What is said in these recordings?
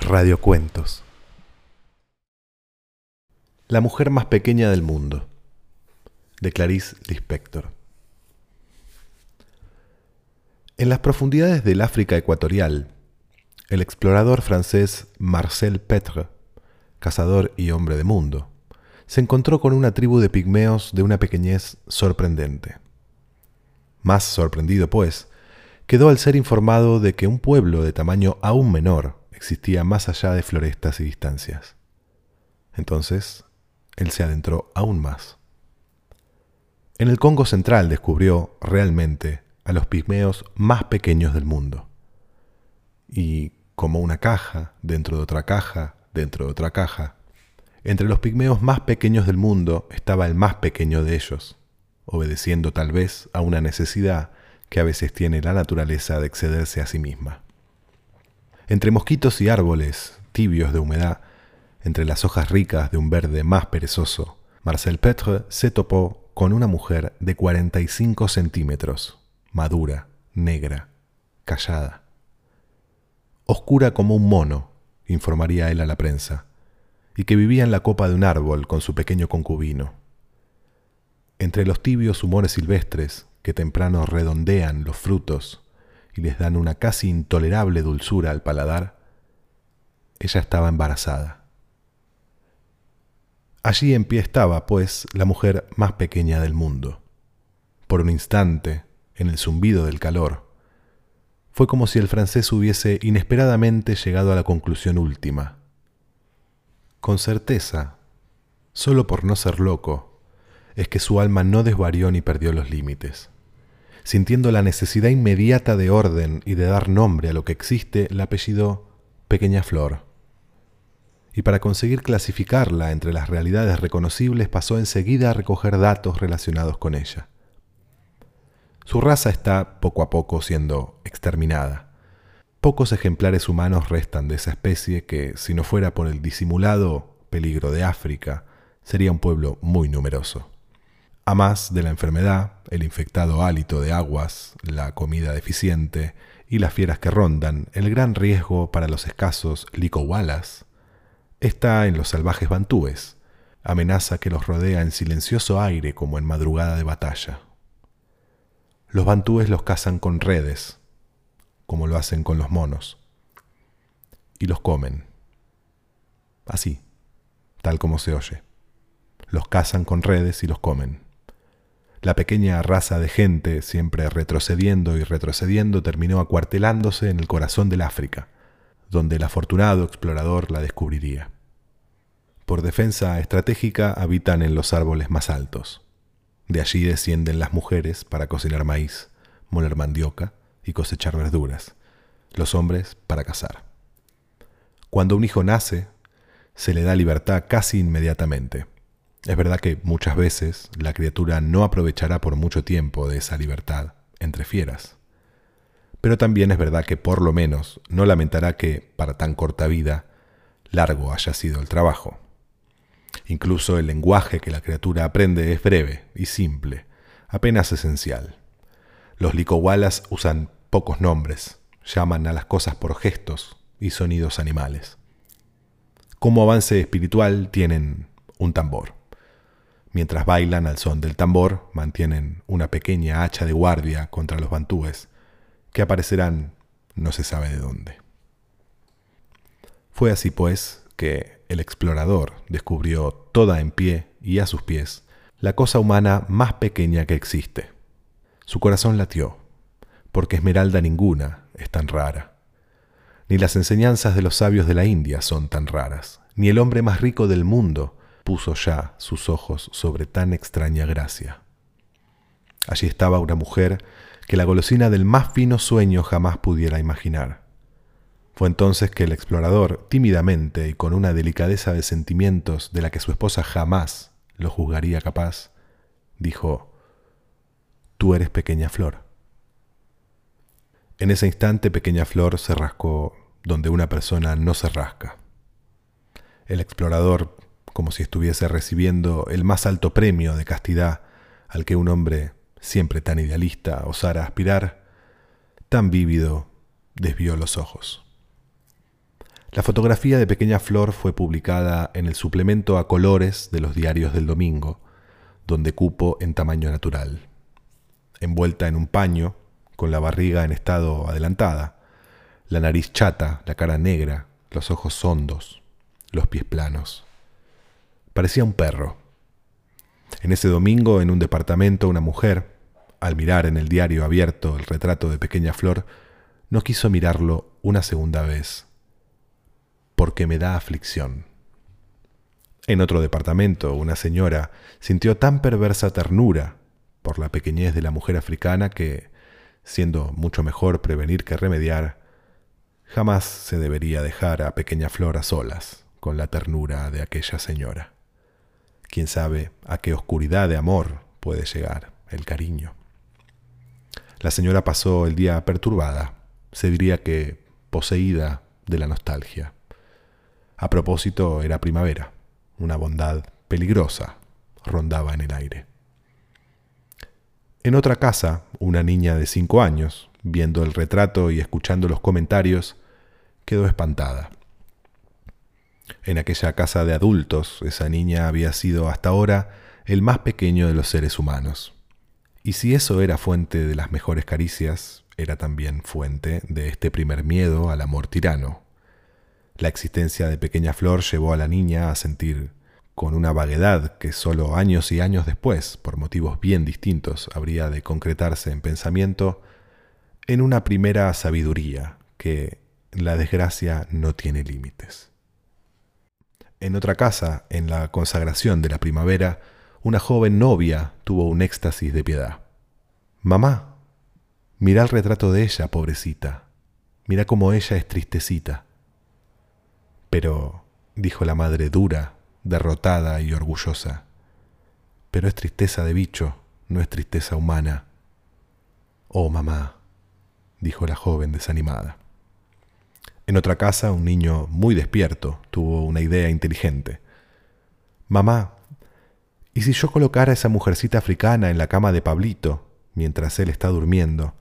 Radiocuentos. La mujer más pequeña del mundo. De Clarice Lispector. En las profundidades del África ecuatorial, el explorador francés Marcel Petre, cazador y hombre de mundo, se encontró con una tribu de pigmeos de una pequeñez sorprendente. Más sorprendido, pues, quedó al ser informado de que un pueblo de tamaño aún menor existía más allá de florestas y distancias. Entonces, él se adentró aún más. En el Congo central descubrió realmente a los pigmeos más pequeños del mundo. Y como una caja, dentro de otra caja, dentro de otra caja, entre los pigmeos más pequeños del mundo estaba el más pequeño de ellos, obedeciendo tal vez a una necesidad que a veces tiene la naturaleza de excederse a sí misma. Entre mosquitos y árboles tibios de humedad, entre las hojas ricas de un verde más perezoso, Marcel Petre se topó con una mujer de 45 centímetros, madura, negra, callada. Oscura como un mono, informaría él a la prensa, y que vivía en la copa de un árbol con su pequeño concubino. Entre los tibios humores silvestres que temprano redondean los frutos y les dan una casi intolerable dulzura al paladar, ella estaba embarazada. Allí en pie estaba, pues, la mujer más pequeña del mundo. Por un instante, en el zumbido del calor, fue como si el francés hubiese inesperadamente llegado a la conclusión última. Con certeza, solo por no ser loco, es que su alma no desvarió ni perdió los límites. Sintiendo la necesidad inmediata de orden y de dar nombre a lo que existe, la apellidó Pequeña Flor. Y para conseguir clasificarla entre las realidades reconocibles pasó enseguida a recoger datos relacionados con ella. Su raza está poco a poco siendo exterminada. Pocos ejemplares humanos restan de esa especie que, si no fuera por el disimulado peligro de África, sería un pueblo muy numeroso. A más de la enfermedad, el infectado hálito de aguas, la comida deficiente y las fieras que rondan, el gran riesgo para los escasos licowalas está en los salvajes bantúes, amenaza que los rodea en silencioso aire como en madrugada de batalla. Los bantúes los cazan con redes, como lo hacen con los monos, y los comen. Así, tal como se oye. Los cazan con redes y los comen. La pequeña raza de gente, siempre retrocediendo y retrocediendo, terminó acuartelándose en el corazón del África, donde el afortunado explorador la descubriría. Por defensa estratégica habitan en los árboles más altos. De allí descienden las mujeres para cocinar maíz, moler mandioca y cosechar verduras, los hombres para cazar. Cuando un hijo nace, se le da libertad casi inmediatamente es verdad que muchas veces la criatura no aprovechará por mucho tiempo de esa libertad entre fieras. Pero también es verdad que por lo menos no lamentará que, para tan corta vida, largo haya sido el trabajo. Incluso el lenguaje que la criatura aprende es breve y simple, apenas esencial. Los licowalas usan pocos nombres, llaman a las cosas por gestos y sonidos animales. Como avance espiritual tienen un tambor. Mientras bailan al son del tambor, mantienen una pequeña hacha de guardia contra los bantúes, que aparecerán no se sabe de dónde. Fue así pues que el explorador descubrió toda en pie y a sus pies la cosa humana más pequeña que existe. Su corazón latió, porque esmeralda ninguna es tan rara. Ni las enseñanzas de los sabios de la India son tan raras, ni el hombre más rico del mundo puso ya sus ojos sobre tan extraña gracia. Allí estaba una mujer que la golosina del más fino sueño jamás pudiera imaginar. Fue entonces que el explorador, tímidamente y con una delicadeza de sentimientos de la que su esposa jamás lo juzgaría capaz, dijo, Tú eres pequeña flor. En ese instante pequeña flor se rascó donde una persona no se rasca. El explorador como si estuviese recibiendo el más alto premio de castidad al que un hombre, siempre tan idealista, osara aspirar, tan vívido, desvió los ojos. La fotografía de Pequeña Flor fue publicada en el suplemento a colores de los diarios del domingo, donde cupo en tamaño natural. Envuelta en un paño, con la barriga en estado adelantada, la nariz chata, la cara negra, los ojos hondos, los pies planos. Parecía un perro. En ese domingo, en un departamento, una mujer, al mirar en el diario abierto el retrato de Pequeña Flor, no quiso mirarlo una segunda vez, porque me da aflicción. En otro departamento, una señora sintió tan perversa ternura por la pequeñez de la mujer africana que, siendo mucho mejor prevenir que remediar, jamás se debería dejar a pequeña flor a solas con la ternura de aquella señora. Quién sabe a qué oscuridad de amor puede llegar el cariño. La señora pasó el día perturbada, se diría que poseída de la nostalgia. A propósito, era primavera, una bondad peligrosa rondaba en el aire. En otra casa, una niña de cinco años, viendo el retrato y escuchando los comentarios, quedó espantada. En aquella casa de adultos, esa niña había sido hasta ahora el más pequeño de los seres humanos. Y si eso era fuente de las mejores caricias, era también fuente de este primer miedo al amor tirano. La existencia de Pequeña Flor llevó a la niña a sentir con una vaguedad que sólo años y años después, por motivos bien distintos, habría de concretarse en pensamiento, en una primera sabiduría que la desgracia no tiene límites. En otra casa, en la consagración de la primavera, una joven novia tuvo un éxtasis de piedad. Mamá, mira el retrato de ella, pobrecita. Mira cómo ella es tristecita. Pero, dijo la madre dura, derrotada y orgullosa. Pero es tristeza de bicho, no es tristeza humana. Oh, mamá, dijo la joven desanimada. En otra casa, un niño muy despierto tuvo una idea inteligente. Mamá, ¿y si yo colocara a esa mujercita africana en la cama de Pablito, mientras él está durmiendo?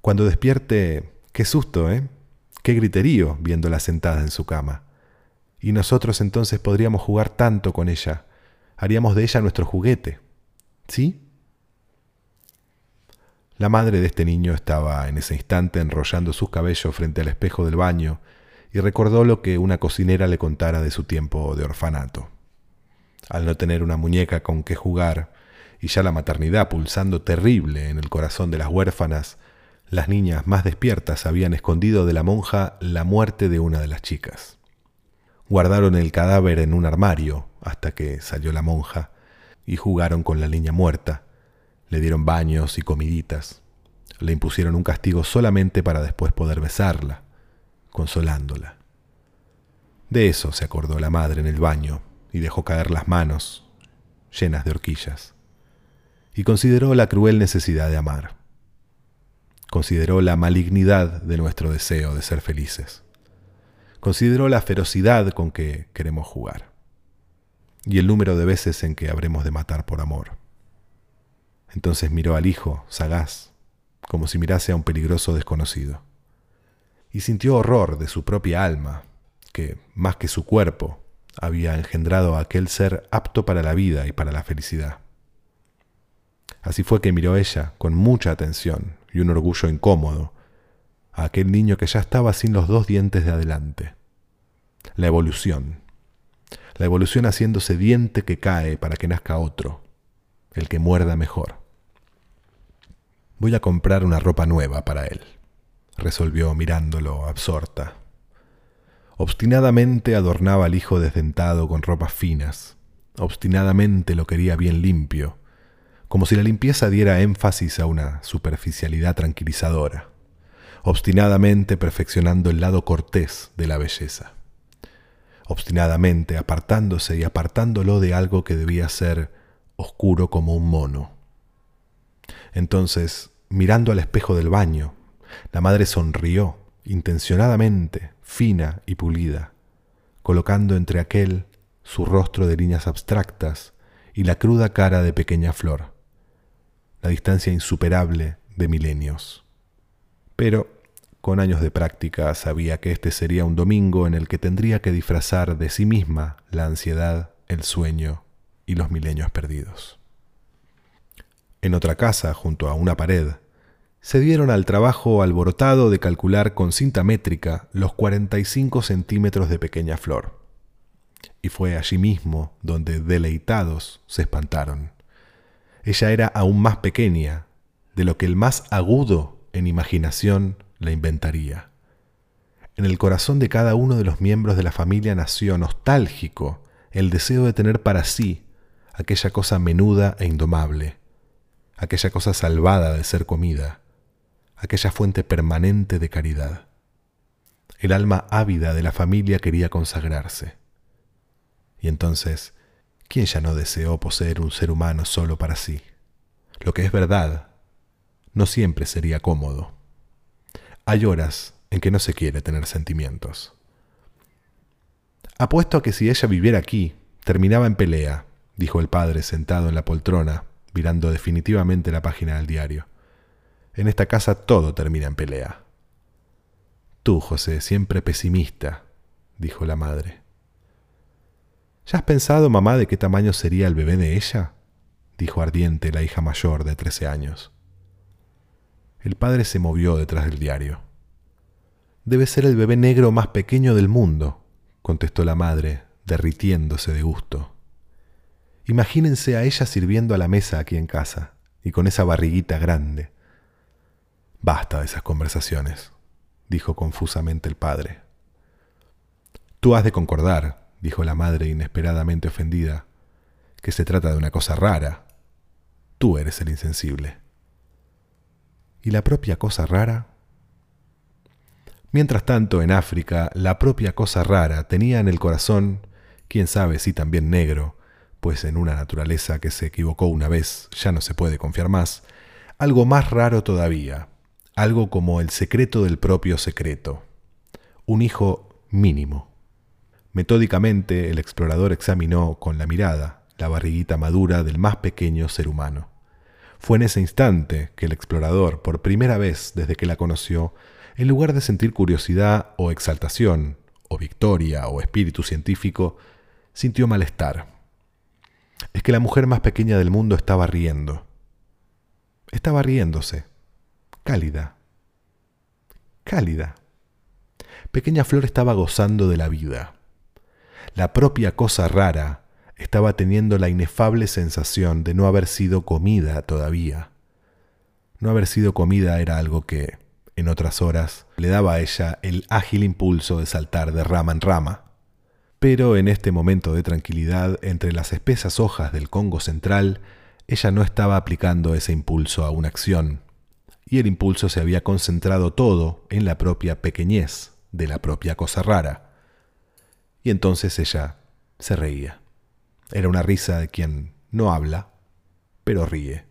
Cuando despierte, qué susto, ¿eh? Qué griterío viéndola sentada en su cama y nosotros entonces podríamos jugar tanto con ella, haríamos de ella nuestro juguete. ¿Sí? La madre de este niño estaba en ese instante enrollando sus cabellos frente al espejo del baño y recordó lo que una cocinera le contara de su tiempo de orfanato. Al no tener una muñeca con que jugar, y ya la maternidad pulsando terrible en el corazón de las huérfanas, las niñas más despiertas habían escondido de la monja la muerte de una de las chicas. Guardaron el cadáver en un armario hasta que salió la monja y jugaron con la niña muerta. Le dieron baños y comiditas. Le impusieron un castigo solamente para después poder besarla, consolándola. De eso se acordó la madre en el baño y dejó caer las manos, llenas de horquillas. Y consideró la cruel necesidad de amar. Consideró la malignidad de nuestro deseo de ser felices consideró la ferocidad con que queremos jugar y el número de veces en que habremos de matar por amor. Entonces miró al hijo, sagaz, como si mirase a un peligroso desconocido, y sintió horror de su propia alma, que, más que su cuerpo, había engendrado a aquel ser apto para la vida y para la felicidad. Así fue que miró ella, con mucha atención y un orgullo incómodo, a aquel niño que ya estaba sin los dos dientes de adelante. La evolución. La evolución haciéndose diente que cae para que nazca otro, el que muerda mejor. Voy a comprar una ropa nueva para él, resolvió mirándolo absorta. Obstinadamente adornaba al hijo desdentado con ropas finas, obstinadamente lo quería bien limpio, como si la limpieza diera énfasis a una superficialidad tranquilizadora obstinadamente perfeccionando el lado cortés de la belleza, obstinadamente apartándose y apartándolo de algo que debía ser oscuro como un mono. Entonces, mirando al espejo del baño, la madre sonrió, intencionadamente, fina y pulida, colocando entre aquel su rostro de líneas abstractas y la cruda cara de pequeña flor, la distancia insuperable de milenios Pero con años de práctica sabía que este sería un domingo en el que tendría que disfrazar de sí misma la ansiedad, el sueño y los milenios perdidos. En otra casa, junto a una pared, se dieron al trabajo alborotado de calcular con cinta métrica los 45 centímetros de pequeña flor. Y fue allí mismo donde, deleitados, se espantaron. Ella era aún más pequeña de lo que el más agudo en imaginación la inventaría. En el corazón de cada uno de los miembros de la familia nació nostálgico el deseo de tener para sí aquella cosa menuda e indomable, aquella cosa salvada de ser comida, aquella fuente permanente de caridad. El alma ávida de la familia quería consagrarse. Y entonces, ¿quién ya no deseó poseer un ser humano solo para sí? Lo que es verdad, no siempre sería cómodo. Hay horas en que no se quiere tener sentimientos. Apuesto a que si ella viviera aquí, terminaba en pelea, dijo el padre sentado en la poltrona, mirando definitivamente la página del diario. En esta casa todo termina en pelea. Tú, José, siempre pesimista, dijo la madre. ¿Ya has pensado, mamá, de qué tamaño sería el bebé de ella? dijo ardiente la hija mayor de trece años. El padre se movió detrás del diario. Debe ser el bebé negro más pequeño del mundo, contestó la madre, derritiéndose de gusto. Imagínense a ella sirviendo a la mesa aquí en casa, y con esa barriguita grande. Basta de esas conversaciones, dijo confusamente el padre. Tú has de concordar, dijo la madre inesperadamente ofendida, que se trata de una cosa rara. Tú eres el insensible. ¿Y la propia cosa rara? Mientras tanto, en África, la propia cosa rara tenía en el corazón, quién sabe si también negro, pues en una naturaleza que se equivocó una vez ya no se puede confiar más, algo más raro todavía, algo como el secreto del propio secreto, un hijo mínimo. Metódicamente el explorador examinó con la mirada la barriguita madura del más pequeño ser humano. Fue en ese instante que el explorador, por primera vez desde que la conoció, en lugar de sentir curiosidad o exaltación, o victoria o espíritu científico, sintió malestar. Es que la mujer más pequeña del mundo estaba riendo. Estaba riéndose cálida, cálida. Pequeña Flor estaba gozando de la vida. La propia cosa rara estaba teniendo la inefable sensación de no haber sido comida todavía. No haber sido comida era algo que, en otras horas, le daba a ella el ágil impulso de saltar de rama en rama. Pero en este momento de tranquilidad, entre las espesas hojas del Congo central, ella no estaba aplicando ese impulso a una acción, y el impulso se había concentrado todo en la propia pequeñez de la propia cosa rara. Y entonces ella se reía. Era una risa de quien no habla, pero ríe.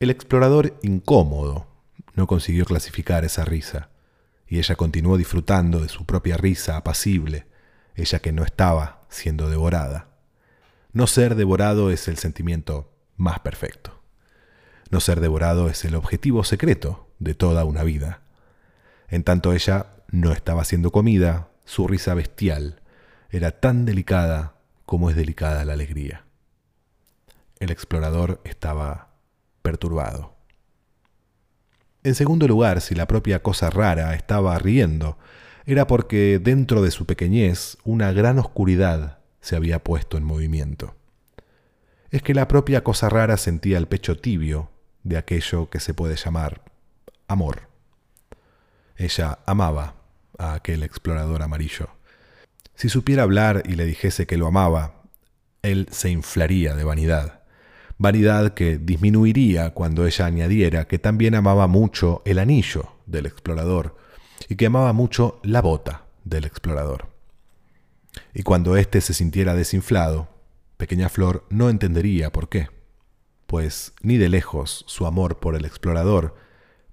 El explorador incómodo no consiguió clasificar esa risa, y ella continuó disfrutando de su propia risa apacible, ella que no estaba siendo devorada. No ser devorado es el sentimiento más perfecto. No ser devorado es el objetivo secreto de toda una vida. En tanto ella no estaba siendo comida, su risa bestial era tan delicada como es delicada la alegría. El explorador estaba perturbado. En segundo lugar, si la propia cosa rara estaba riendo, era porque dentro de su pequeñez una gran oscuridad se había puesto en movimiento. Es que la propia cosa rara sentía el pecho tibio de aquello que se puede llamar amor. Ella amaba a aquel explorador amarillo. Si supiera hablar y le dijese que lo amaba, él se inflaría de vanidad, vanidad que disminuiría cuando ella añadiera que también amaba mucho el anillo del explorador y que amaba mucho la bota del explorador. Y cuando éste se sintiera desinflado, Pequeña Flor no entendería por qué pues ni de lejos su amor por el explorador,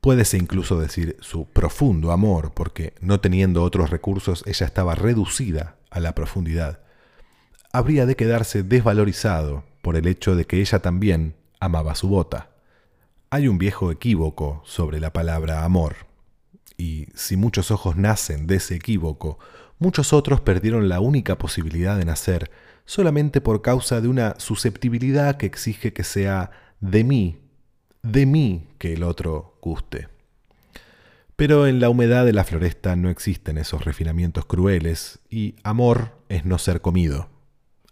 puédese incluso decir su profundo amor, porque no teniendo otros recursos ella estaba reducida a la profundidad, habría de quedarse desvalorizado por el hecho de que ella también amaba su bota. Hay un viejo equívoco sobre la palabra amor, y si muchos ojos nacen de ese equívoco, muchos otros perdieron la única posibilidad de nacer solamente por causa de una susceptibilidad que exige que sea de mí, de mí que el otro guste. Pero en la humedad de la floresta no existen esos refinamientos crueles y amor es no ser comido.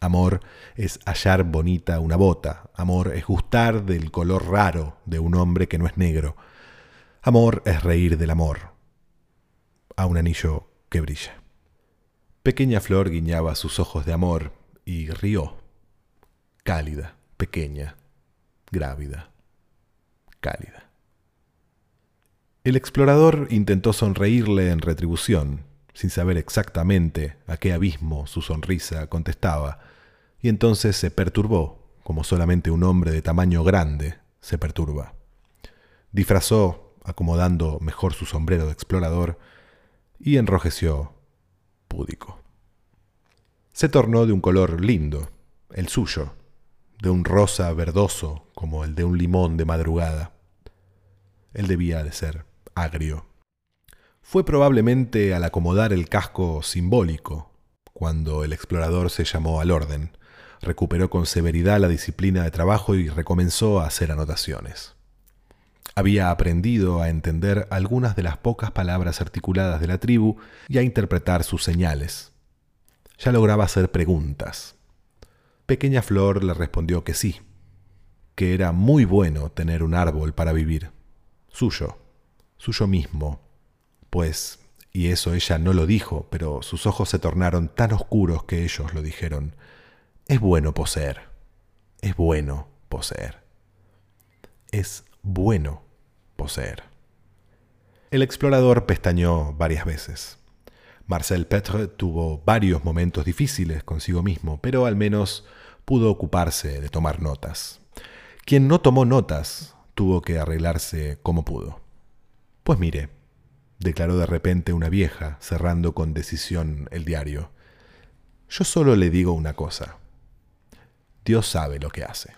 Amor es hallar bonita una bota. Amor es gustar del color raro de un hombre que no es negro. Amor es reír del amor. A un anillo que brilla. Pequeña flor guiñaba sus ojos de amor y rió. Cálida, pequeña, grávida, cálida. El explorador intentó sonreírle en retribución, sin saber exactamente a qué abismo su sonrisa contestaba, y entonces se perturbó, como solamente un hombre de tamaño grande se perturba. Disfrazó, acomodando mejor su sombrero de explorador, y enrojeció púdico. Se tornó de un color lindo, el suyo, de un rosa verdoso como el de un limón de madrugada. Él debía de ser agrio. Fue probablemente al acomodar el casco simbólico cuando el explorador se llamó al orden, recuperó con severidad la disciplina de trabajo y recomenzó a hacer anotaciones. Había aprendido a entender algunas de las pocas palabras articuladas de la tribu y a interpretar sus señales. Ya lograba hacer preguntas. Pequeña Flor le respondió que sí, que era muy bueno tener un árbol para vivir, suyo, suyo mismo, pues, y eso ella no lo dijo, pero sus ojos se tornaron tan oscuros que ellos lo dijeron, es bueno poseer. Es bueno poseer. Es bueno poseer. El explorador pestañó varias veces. Marcel Petre tuvo varios momentos difíciles consigo mismo, pero al menos pudo ocuparse de tomar notas. Quien no tomó notas tuvo que arreglarse como pudo. Pues mire, declaró de repente una vieja, cerrando con decisión el diario, yo solo le digo una cosa. Dios sabe lo que hace.